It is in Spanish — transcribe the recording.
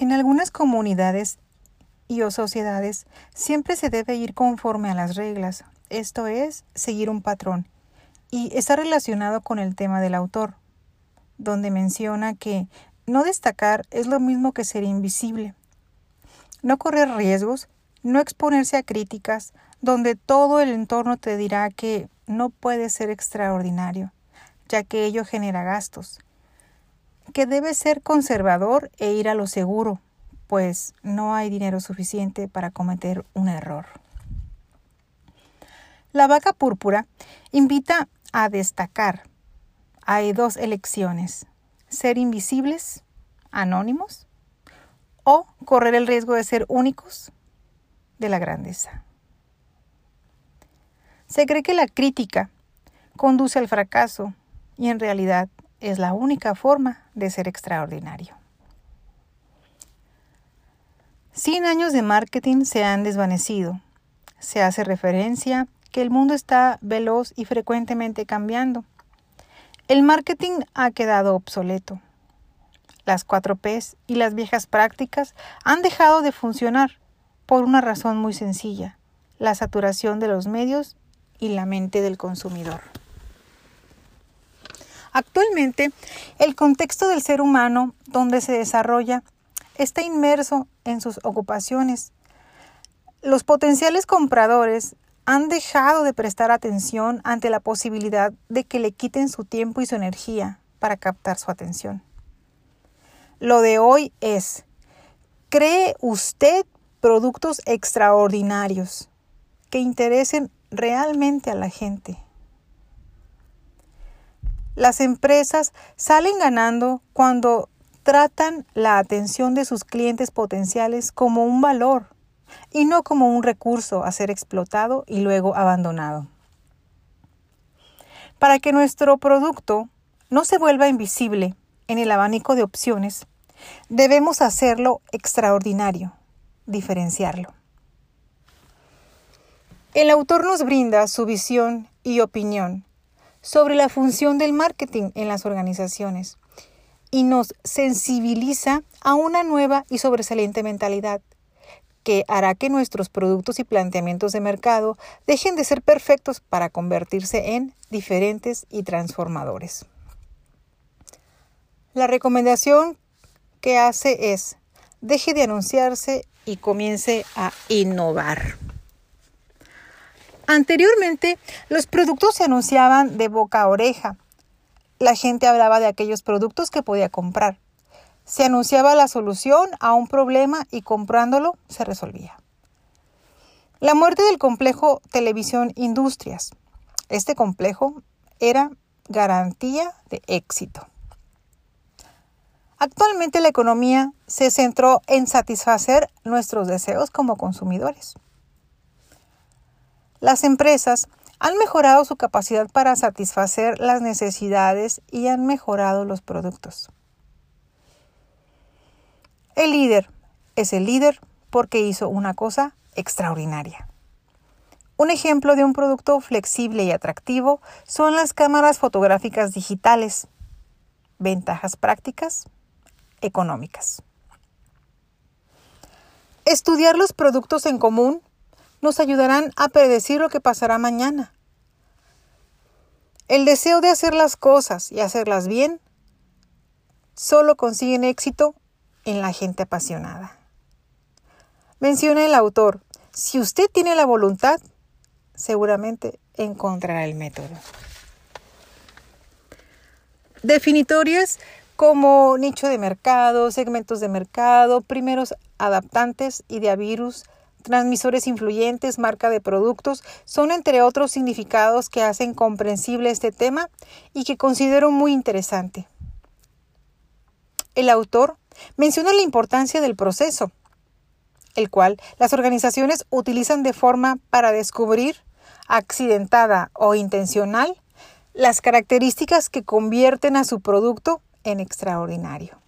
En algunas comunidades y o sociedades siempre se debe ir conforme a las reglas, esto es, seguir un patrón, y está relacionado con el tema del autor, donde menciona que no destacar es lo mismo que ser invisible, no correr riesgos, no exponerse a críticas, donde todo el entorno te dirá que no puede ser extraordinario, ya que ello genera gastos, que debe ser conservador e ir a lo seguro, pues no hay dinero suficiente para cometer un error. La vaca púrpura invita a destacar. Hay dos elecciones, ser invisibles, anónimos, o correr el riesgo de ser únicos de la grandeza. Se cree que la crítica conduce al fracaso y en realidad es la única forma de ser extraordinario. Cien años de marketing se han desvanecido. Se hace referencia que el mundo está veloz y frecuentemente cambiando. El marketing ha quedado obsoleto. Las 4 Ps y las viejas prácticas han dejado de funcionar por una razón muy sencilla, la saturación de los medios y la mente del consumidor. Actualmente, el contexto del ser humano donde se desarrolla está inmerso en sus ocupaciones. Los potenciales compradores han dejado de prestar atención ante la posibilidad de que le quiten su tiempo y su energía para captar su atención. Lo de hoy es, ¿cree usted productos extraordinarios que interesen realmente a la gente? Las empresas salen ganando cuando tratan la atención de sus clientes potenciales como un valor y no como un recurso a ser explotado y luego abandonado. Para que nuestro producto no se vuelva invisible en el abanico de opciones, debemos hacerlo extraordinario, diferenciarlo. El autor nos brinda su visión y opinión sobre la función del marketing en las organizaciones y nos sensibiliza a una nueva y sobresaliente mentalidad que hará que nuestros productos y planteamientos de mercado dejen de ser perfectos para convertirse en diferentes y transformadores. La recomendación que hace es deje de anunciarse y comience a innovar. Anteriormente, los productos se anunciaban de boca a oreja, la gente hablaba de aquellos productos que podía comprar. Se anunciaba la solución a un problema y comprándolo se resolvía. La muerte del complejo Televisión Industrias. Este complejo era garantía de éxito. Actualmente la economía se centró en satisfacer nuestros deseos como consumidores. Las empresas han mejorado su capacidad para satisfacer las necesidades y han mejorado los productos. El líder es el líder porque hizo una cosa extraordinaria. Un ejemplo de un producto flexible y atractivo son las cámaras fotográficas digitales. Ventajas prácticas, económicas. Estudiar los productos en común nos ayudarán a predecir lo que pasará mañana. El deseo de hacer las cosas y hacerlas bien solo consiguen éxito en la gente apasionada. Menciona el autor, si usted tiene la voluntad, seguramente encontrará el método. Definitorias como nicho de mercado, segmentos de mercado, primeros adaptantes, virus, transmisores influyentes, marca de productos, son entre otros significados que hacen comprensible este tema y que considero muy interesante. El autor menciona la importancia del proceso, el cual las organizaciones utilizan de forma para descubrir, accidentada o intencional, las características que convierten a su producto en extraordinario.